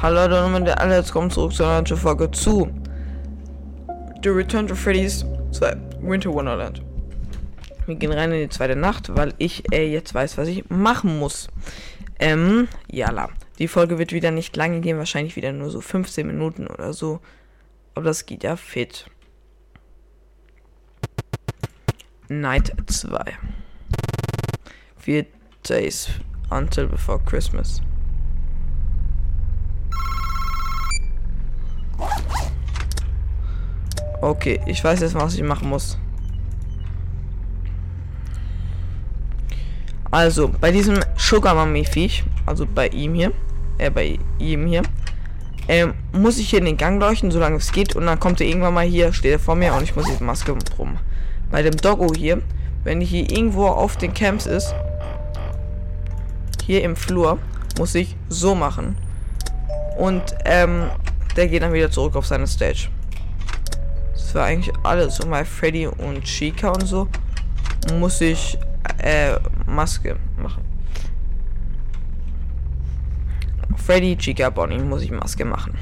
Hallo Leute und alle, jetzt kommen zurück zu einer Folge zu The Return to Freddy's 2 Winter Wonderland. Wir gehen rein in die zweite Nacht, weil ich äh, jetzt weiß, was ich machen muss. Ähm, jala. Die Folge wird wieder nicht lange gehen, wahrscheinlich wieder nur so 15 Minuten oder so. Aber das geht ja fit. Night 2. Vier days until before Christmas. Okay, ich weiß jetzt, was ich machen muss. Also, bei diesem Sugar Mummy Viech, also bei ihm hier, äh, bei ihm hier, ähm, muss ich hier in den Gang leuchten, solange es geht. Und dann kommt er irgendwann mal hier, steht er vor mir und ich muss die Maske rum. Bei dem Doggo hier, wenn hier irgendwo auf den Camps ist, hier im Flur, muss ich so machen. Und, ähm, der geht dann wieder zurück auf seine Stage. Das war eigentlich alles. So bei Freddy und Chica und so muss ich äh, Maske machen. Freddy, Chica, Bonnie muss ich Maske machen.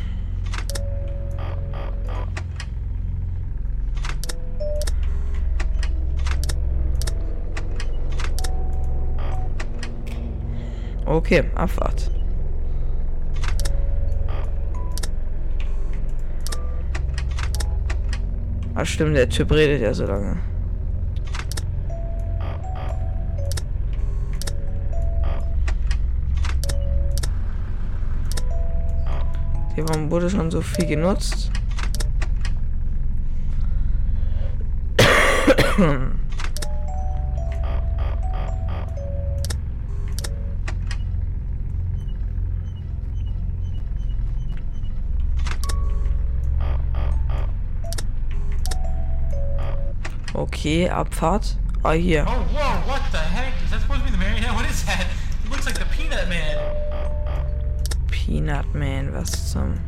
Okay, Abfahrt. Ah, stimmt, der Typ redet ja so lange. Hier warum wurde schon so viel genutzt. Okay, Abfahrt. Ah, hier. Oh, whoa, what the heck? Is that supposed to be the marionette? What is that? It looks like the Peanut Man. Peanut Man, was zum...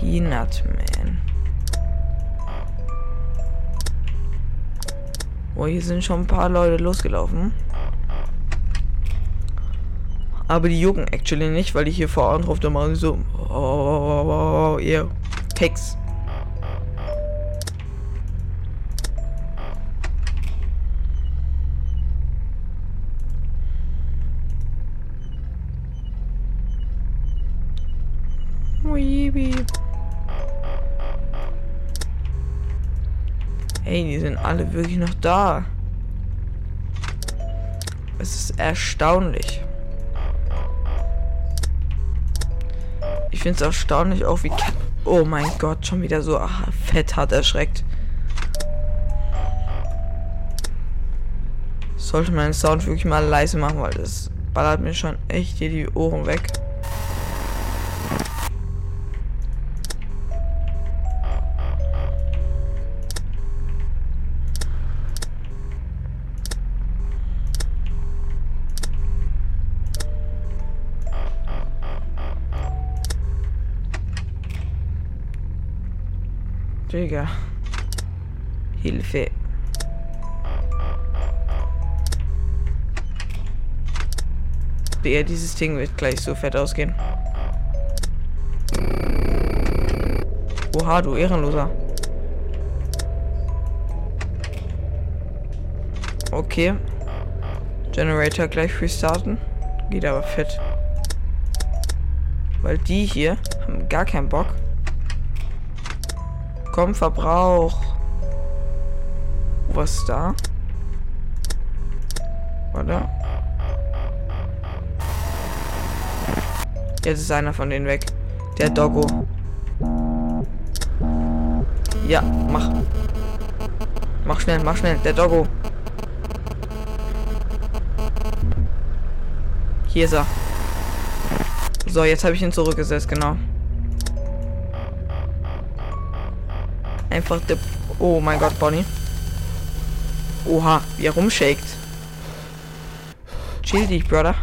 Peanut Man. Oh, hier sind schon ein paar Leute losgelaufen. Aber die jucken actually nicht, weil die hier vor Ort drauf, da machen sie so. Oh, oh, Hex. Weeby. Ey, die sind alle wirklich noch da. Es ist erstaunlich. Ich finde es erstaunlich auch, wie... Oh mein Gott, schon wieder so ach, fett hat erschreckt. Sollte meinen Sound wirklich mal leise machen, weil das ballert mir schon echt hier die Ohren weg. Digga. Hilfe. Digga, dieses Ding wird gleich so fett ausgehen. Oha, du Ehrenloser. Okay. Generator gleich restarten. Geht aber fett. Weil die hier haben gar keinen Bock. Komm, Verbrauch. Was da? Warte. Jetzt ist einer von denen weg. Der Doggo. Ja, mach. Mach schnell, mach schnell. Der Doggo. Hier ist er. So, jetzt habe ich ihn zurückgesetzt, genau. Einfach der... Oh mein Gott, Bonnie. Oha, wie er rumshakt. Chill dich, Brother.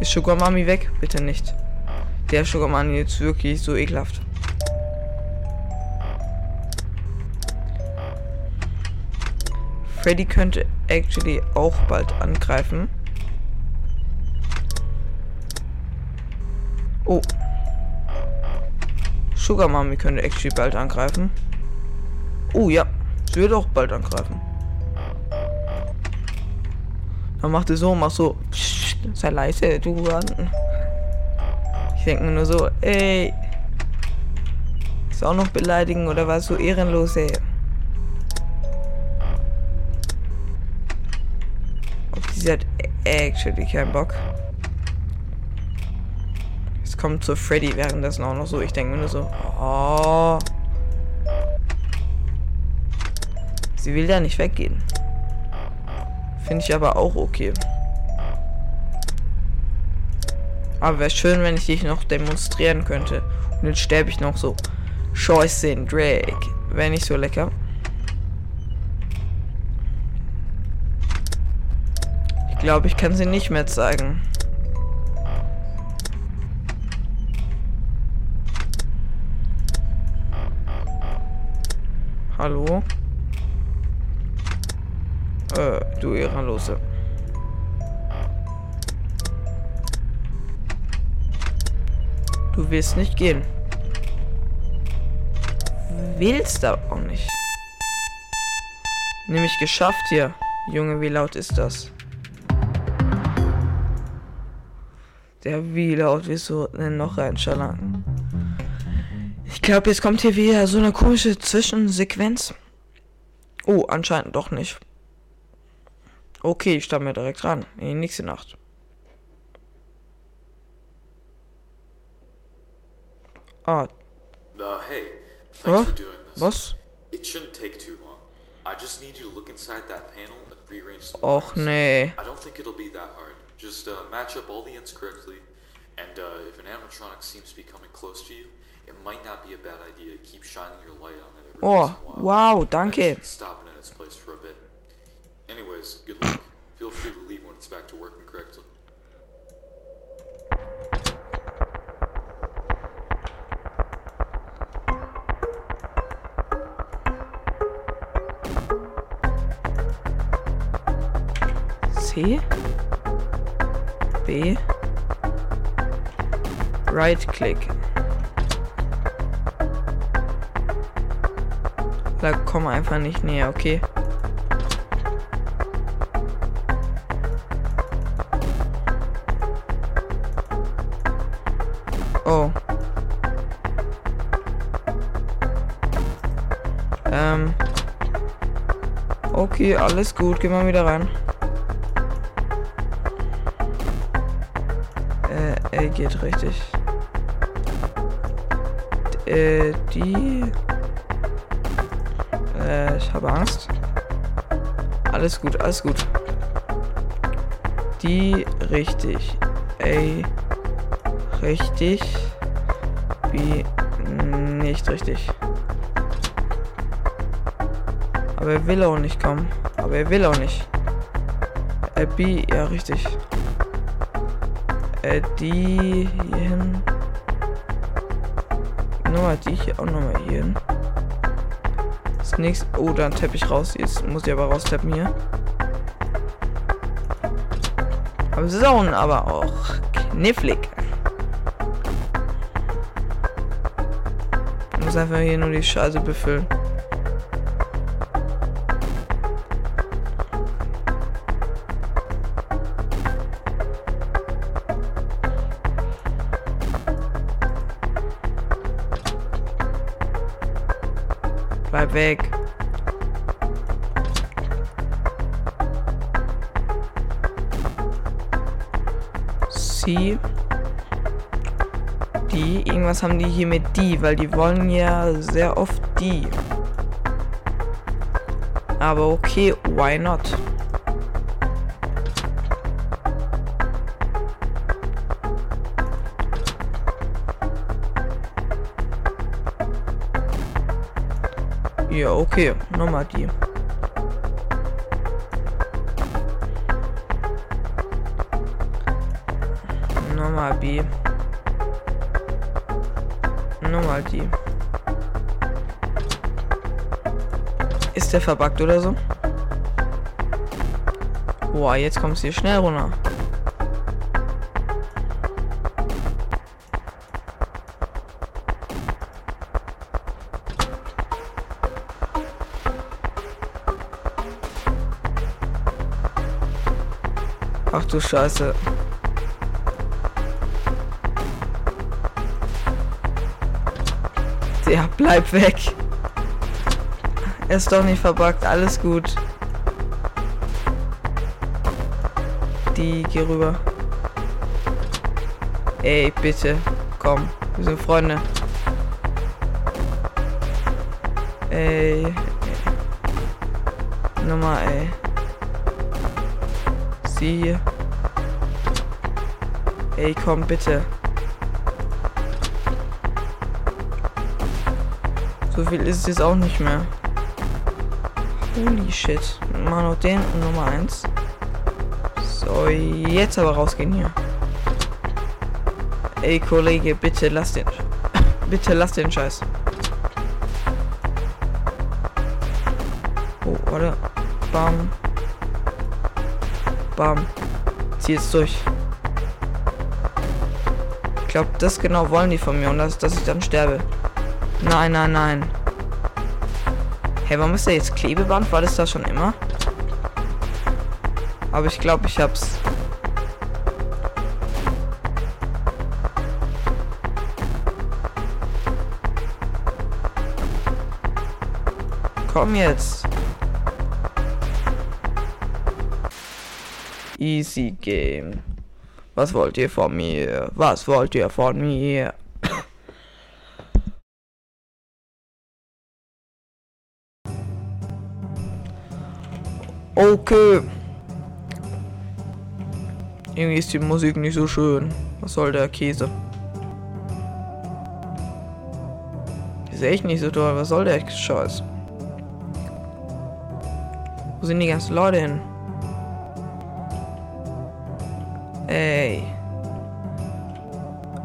Ist Sugar Mami weg? Bitte nicht. Der Sugar Mami jetzt wirklich so ekelhaft. Freddy könnte actually auch bald angreifen. Oh. Sugar Mami könnte actually bald angreifen. Oh ja, sie wird auch bald angreifen. Dann macht sie so, mach so. Psst, sei leise, du. Ich denke nur so, ey. Ist auch noch beleidigen oder was so ehrenlos, ey. Auf sie hat actually keinen Bock. Kommt zu Freddy währenddessen auch noch so. Ich denke nur so, oh. Sie will ja nicht weggehen. Finde ich aber auch okay. Aber wäre schön, wenn ich dich noch demonstrieren könnte. Und jetzt sterbe ich noch so. Scheiße, Drake. Wäre nicht so lecker. Ich glaube, ich kann sie nicht mehr zeigen. Hallo? Äh, du Ehrenlose. Du willst nicht gehen. Willst aber auch nicht. Nämlich geschafft hier. Junge, wie laut ist das? Der wie laut du denn noch reinschallern? Ich glaube, jetzt kommt hier wieder so eine komische Zwischensequenz. Oh, anscheinend doch nicht. Okay, ich stand mir direkt ran. In die nächste Nacht. Ah. Uh, hey, thanks Huh? for doing this. Was? It shouldn't take too long. I just need you to look inside that panel and rearrange some Och nee. I don't think it'll be that hard. Just uh, match up all the ends correctly, and uh, if an animatronic seems to be coming close to you, it might not be a bad idea to keep shining your light on it Oh, a while. wow, danke. And Stop it in its place for a bit. Anyways, good luck. Feel free to leave when it's back to working correctly. C. B. Right click. Da komm einfach nicht näher, okay? Oh. Ähm. Okay, alles gut. Geh mal wieder rein. Äh, er geht richtig. Äh, die. Äh, ich habe Angst. Alles gut, alles gut. Die richtig. Ey. Richtig. Wie nicht richtig. Aber er will auch nicht kommen. Aber er will auch nicht. Äh, B, ja richtig. Äh, die hier hin. Nochmal die hier auch nochmal hier hin. Nächste. Oh, dann Teppich raus. Jetzt muss ich aber raustappen hier. Aber Saison aber auch knifflig. Ich muss einfach hier nur die Scheiße befüllen. Bleib weg. Irgendwas haben die hier mit die, weil die wollen ja sehr oft die. Aber okay, why not? Ja, okay. Nochmal die. Nochmal B. Nochmal die. Ist der verbuggt oder so? Boah, jetzt kommst du hier schnell runter. Ach du Scheiße. Ja, bleib weg. Er ist doch nicht verbuggt, alles gut. Die, geh rüber. Ey, bitte, komm, wir sind Freunde. Ey. Nummer, ey. Sie hier. Ey, komm, bitte. So viel ist es jetzt auch nicht mehr. Holy shit. Mal noch den und Nummer 1. So, jetzt aber rausgehen hier. Ey, Kollege, bitte lass den. bitte lass den Scheiß. Oh, warte. Bam. Bam. Zieh jetzt durch. Ich glaube, das genau wollen die von mir und das, dass ich dann sterbe. Nein, nein, nein. Hey, warum ist da jetzt Klebeband? War das da schon immer? Aber ich glaube, ich hab's. Komm jetzt. Easy Game. Was wollt ihr von mir? Was wollt ihr von mir? Okay. Irgendwie ist die Musik nicht so schön. Was soll der Käse? Ist echt nicht so toll. Was soll der Scheiß? Wo sind die ganzen Leute hin? Ey.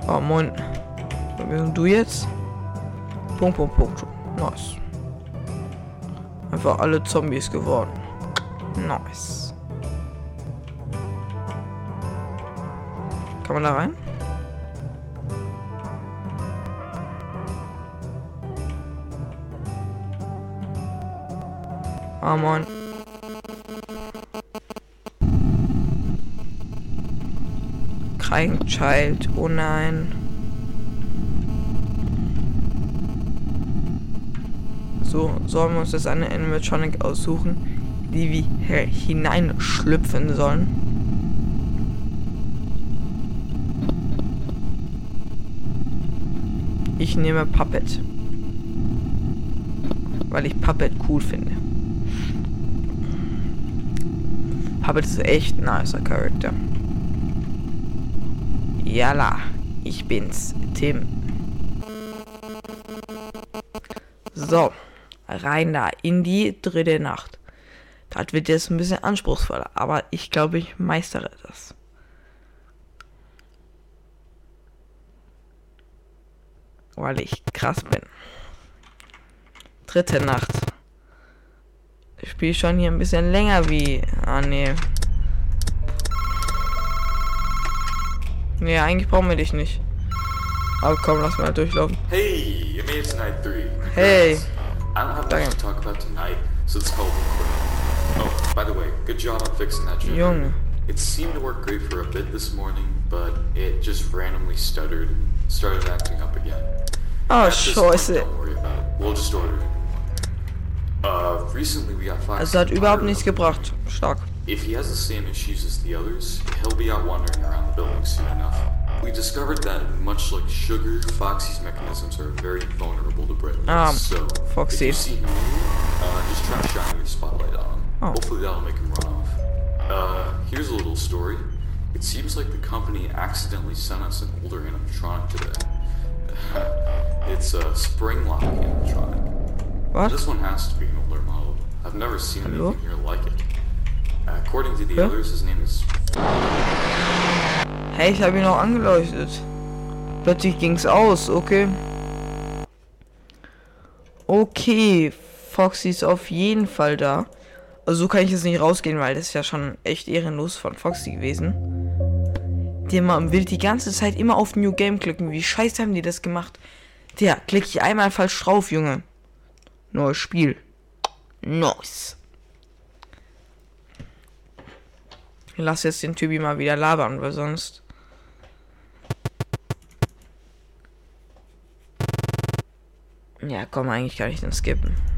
Oh, moin. Wer sind du jetzt? Punkt, Punkt, Punkt. Nice. Einfach alle Zombies geworden. Nice. Kann man da rein? Ah, moin. Crying Child. Oh nein. So, sollen wir uns jetzt eine Animatronic aussuchen, die wir hineinschlüpfen sollen? Ich nehme Puppet. Weil ich Puppet cool finde. Puppet ist echt ein nicer Charakter. Jalla, ich bin's, Tim. So, rein da in die dritte Nacht. Das wird jetzt ein bisschen anspruchsvoller, aber ich glaube, ich meistere das. Weil ich krass bin. Dritte Nacht. Ich spiele schon hier ein bisschen länger wie. Ah, nee. Nee, eigentlich brauchen wir dich nicht. Aber komm, lass mal durchlaufen. Hey, you made it to night three. Hey. I don't have much to talk about tonight, so let's call it. Oh, by the way, good job on fixing that generator. Junge. It seemed to work great for a bit this morning, but it just randomly stuttered and started acting up again. Oh, At this point, scheiße. Don't worry about it. We'll just order it. Uh, recently we got Fox. Also hat überhaupt nichts gebracht. Stark. If he has the same issues as the others, he'll be out wandering around the building soon enough. We discovered that, much like Sugar, Foxy's mechanisms are very vulnerable to bright. Um, so, Foxy. if you see him, uh, just try shining your spotlight on him. Oh. Hopefully that'll make him run off. Uh, here's a little story. It seems like the company accidentally sent us an older animatronic today. it's a spring lock animatronic. Was? This one has to be an older model. I've never seen Hallo? anything here like it. Uh, according to the Hä? others, his name is Hey, ich habe ihn auch angeleuchtet. Plötzlich ging's aus, okay. Okay, Foxy ist auf jeden Fall da. Also so kann ich jetzt nicht rausgehen, weil das ist ja schon echt ehrenlos von Foxy gewesen. Die immer will die ganze Zeit immer auf New Game klicken. Wie scheiße haben die das gemacht? Der, klicke ich einmal falsch drauf, Junge. Neues Spiel. Nice. Lass jetzt den Typi mal wieder labern, weil sonst. Ja, komm, eigentlich kann ich den skippen.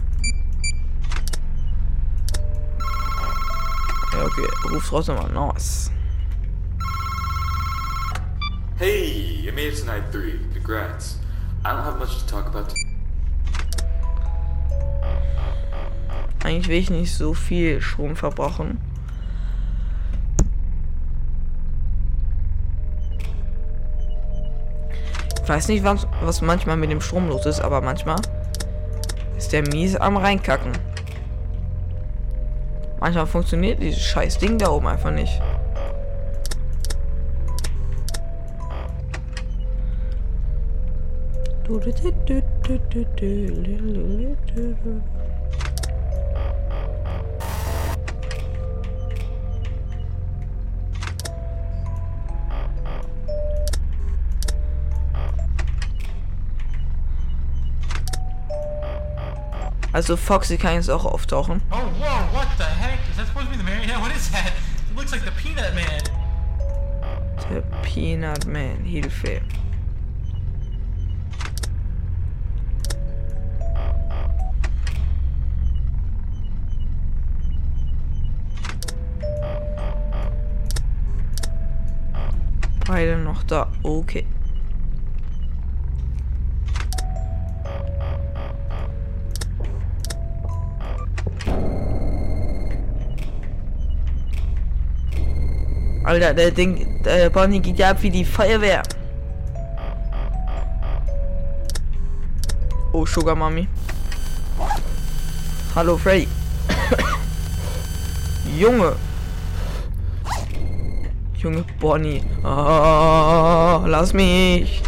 Ja, okay, ruf trotzdem mal. Nice. Hey, you made it to night three. Congrats. I don't have much to talk about. Eigentlich will ich nicht so viel Strom verbrauchen. Ich weiß nicht, was, was manchmal mit dem Strom los ist, aber manchmal ist der mies am reinkacken. Manchmal funktioniert dieses scheiß Ding da oben einfach nicht. Also Foxy kann jetzt auch auftauchen. Oh, whoa, what the that supposed to be the Mary? Yeah, what is that? It looks like the Peanut Man. Der Peanut Man, Hilfe. Beide noch da. Okay. Alter, der Ding, der Bonnie geht ja ab wie die Feuerwehr. Oh, Sugar Mami. Hallo, Freddy. Junge. Junge Bonnie. Oh, lass mich.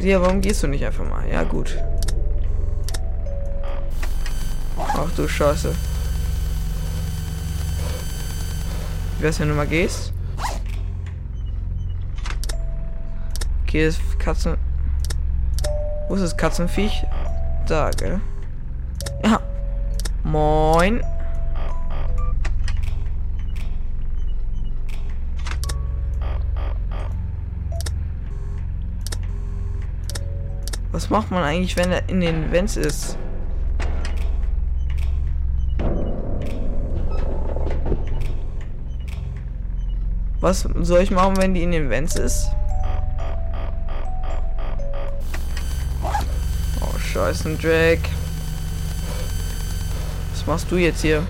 Ja, warum gehst du nicht einfach mal? Ja, gut. Ach du Scheiße. Wie wär's, wenn du mal gehst? Okay, das Katzen... Wo ist das Katzenviech? Da, gell? Ja. Moin. Was macht man eigentlich, wenn er in den Vents ist? Was soll ich machen, wenn die in den Vents ist? Oh, scheiße, Drake. Was machst du jetzt hier?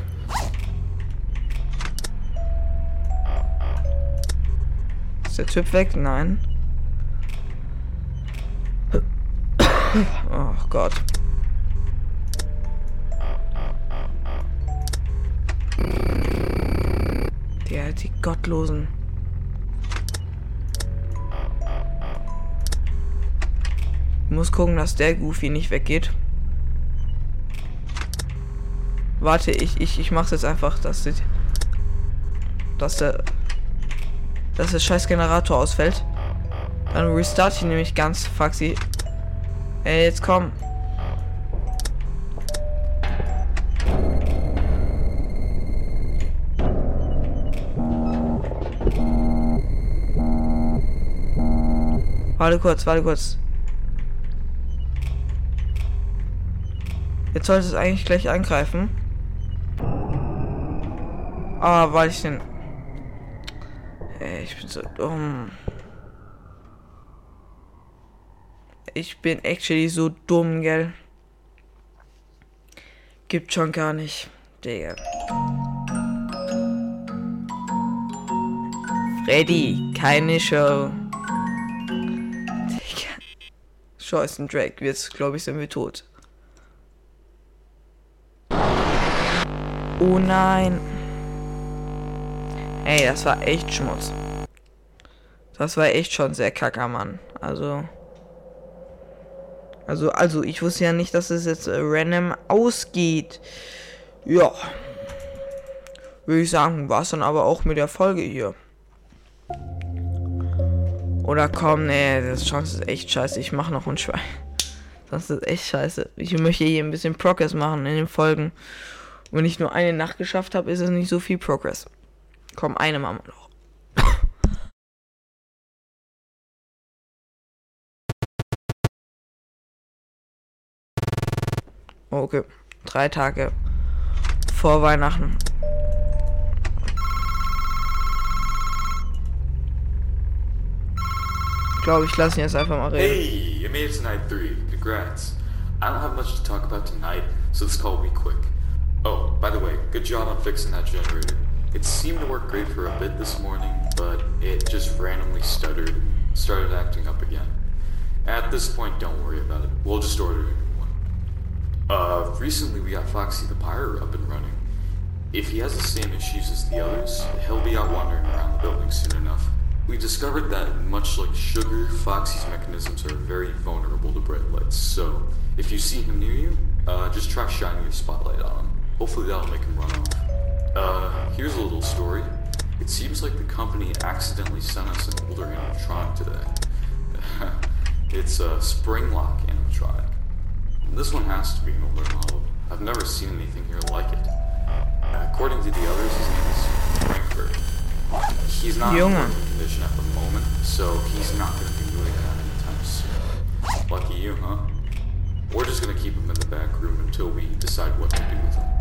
Ist der Typ weg? Nein. Oh Gott. Die, die Gottlosen. Ich muss gucken, dass der Goofy nicht weggeht. Warte, ich, ich, ich mach's jetzt einfach, dass die, dass der, dass der scheiß Generator ausfällt. Dann restart ich nämlich ganz Faxi. Ey, jetzt komm. Warte kurz, warte kurz. Jetzt sollte es eigentlich gleich angreifen. Aber weil ich den... Ey, ich bin so dumm. Ich bin actually so dumm, gell? Gibt schon gar nicht. Digga. Freddy, keine Show. Digga. Scheißen Drake, jetzt glaube ich sind wir tot. Oh nein. Ey, das war echt Schmutz. Das war echt schon sehr kacker, Mann. Also. Also, also ich wusste ja nicht, dass es jetzt äh, random ausgeht. Ja. Würde ich sagen, war es dann aber auch mit der Folge hier. Oder komm, nee, das Chance ist echt scheiße. Ich mache noch ein Schwein. Das ist echt scheiße. Ich möchte hier ein bisschen Progress machen in den Folgen. Wenn ich nur eine Nacht geschafft habe, ist es nicht so viel Progress. Komm, eine wir noch. Okay, drei Tage vor Weihnachten. Ich glaube, ich lasse ihn jetzt einfach mal reden. Hey, you made it to night three. Congrats. I don't have much to talk about tonight, so this call will be quick. Oh, by the way, good job on fixing that generator. It seemed to work great for a bit this morning, but it just randomly stuttered, started acting up again. At this point, don't worry about it. We'll just order a new one. Uh, recently we got Foxy the Pirate up and running. If he has the same issues as the others, he'll be out wandering around the building soon enough. We discovered that, much like Sugar, Foxy's mechanisms are very vulnerable to bright lights, so if you see him near you, uh, just try shining your spotlight on him. Hopefully that'll make him run off. Uh, here's a little story. It seems like the company accidentally sent us an older animatronic today. it's a spring lock animatronic. This one has to be an older model. I've never seen anything here like it. Uh, according to the others, his name is Frankfurt. He's not in Junge. working condition at the moment, so he's not going to be moving around anytime soon. Lucky you, huh? We're just going to keep him in the back room until we decide what to do with him.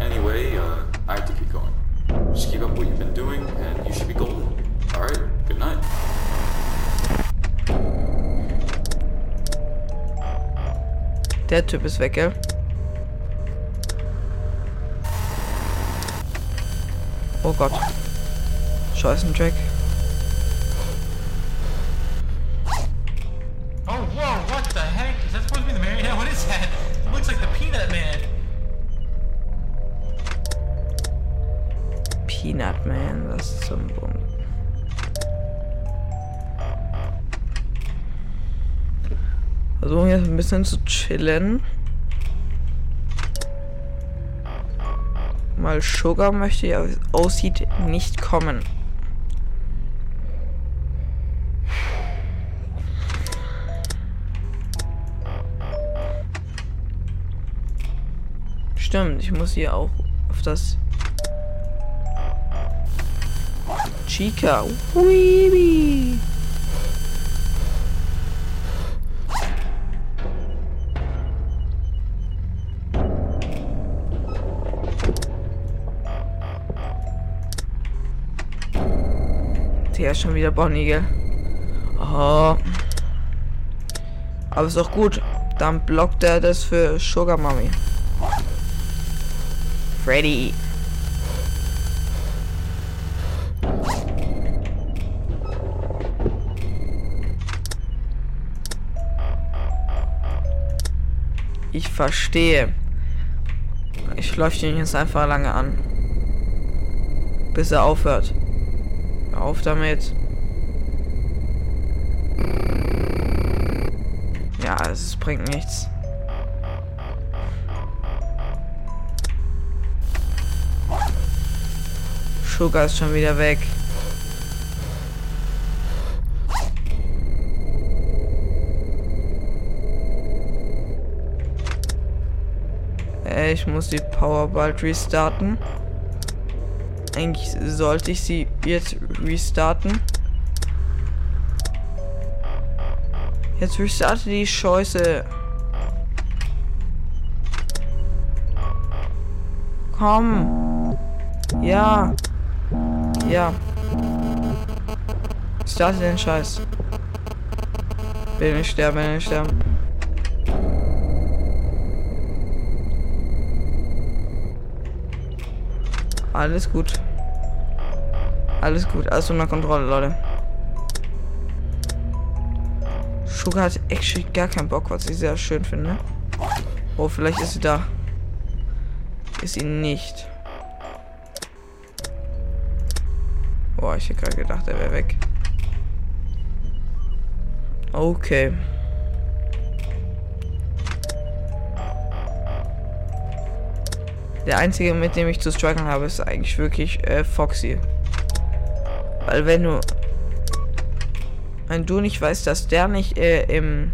Anyway, uh, I have to keep going. Just keep up what you've been doing, and you should be golden. Alright, good night. Der Typ ist weg, gell? Oh Gott. Scheißen Jack. Bund. Versuchen jetzt ein bisschen zu chillen. Mal Sugar möchte ja, wie es aussieht, nicht kommen. Stimmt, ich muss hier auch auf das Chica. Weeby. Der ist schon wieder Bonnie, gell? Oh. Aber ist doch gut. Dann blockt er das für Sugar Mommy. Freddy. Ich verstehe. Ich leuchte ihn jetzt einfach lange an. Bis er aufhört. Hör Auf damit. Ja, es bringt nichts. Sugar ist schon wieder weg. Ich muss die Power bald restarten. Eigentlich sollte ich sie jetzt restarten. Jetzt restarte die Scheiße. Komm. Ja. Ja. Starte den Scheiß. Will nicht sterben, will nicht sterben. Alles gut. Alles gut, alles unter Kontrolle, Leute. Sugar hat actually gar keinen Bock, was ich sehr schön finde. Oh, vielleicht ist sie da. Ist sie nicht. Boah, ich hätte gerade gedacht, er wäre weg. Okay. Der einzige, mit dem ich zu strugglen habe, ist eigentlich wirklich äh, Foxy. Weil wenn du... Wenn du nicht weißt, dass der nicht äh, im,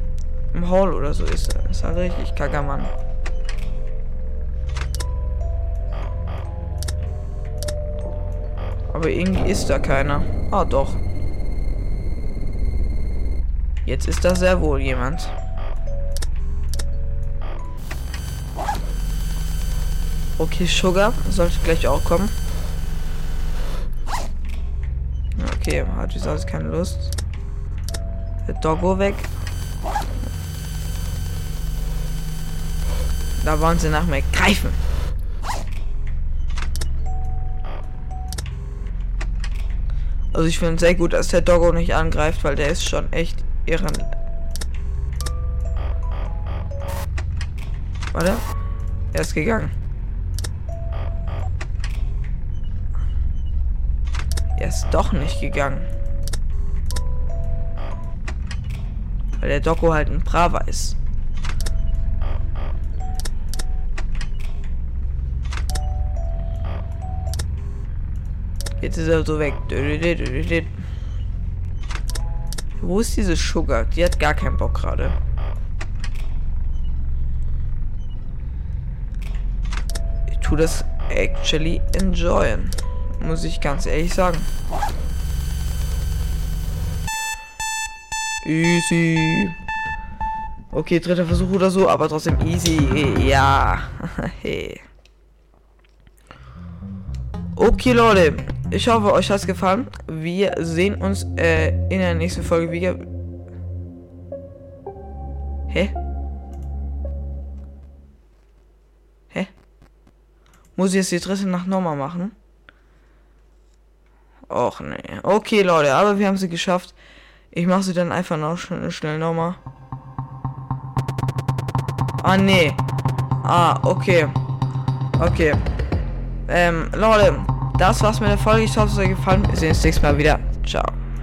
im Hall oder so ist, dann ist halt richtig kacker Mann. Aber irgendwie ist da keiner. Ah, doch. Jetzt ist da sehr wohl jemand. Okay, Sugar sollte gleich auch kommen. Okay, hat wie sonst keine Lust. Der Doggo weg. Da wollen sie nach mir greifen. Also ich finde sehr gut, dass der Doggo nicht angreift, weil der ist schon echt irren. Warte. Er ist gegangen. Er ist doch nicht gegangen. Weil der Doggo halt ein Braver ist. Jetzt ist er so weg. Wo ist diese Sugar? Die hat gar keinen Bock gerade. Ich tue das actually enjoyen. Muss ich ganz ehrlich sagen. Easy. Okay, dritter Versuch oder so, aber trotzdem easy. Ja. hey. Okay, Leute. Ich hoffe, euch hat es gefallen. Wir sehen uns äh, in der nächsten Folge wieder. Hä? Hä? Muss ich jetzt die dritte Nacht nochmal machen? Och nee. Okay, Leute, aber wir haben sie geschafft. Ich mache sie dann einfach noch schnell, schnell nochmal. Ah, nee. Ah, okay. Okay. Ähm, Leute, das war's mit der Folge. Ich hoffe, es hat euch gefallen. Wir sehen uns nächstes Mal wieder. Ciao.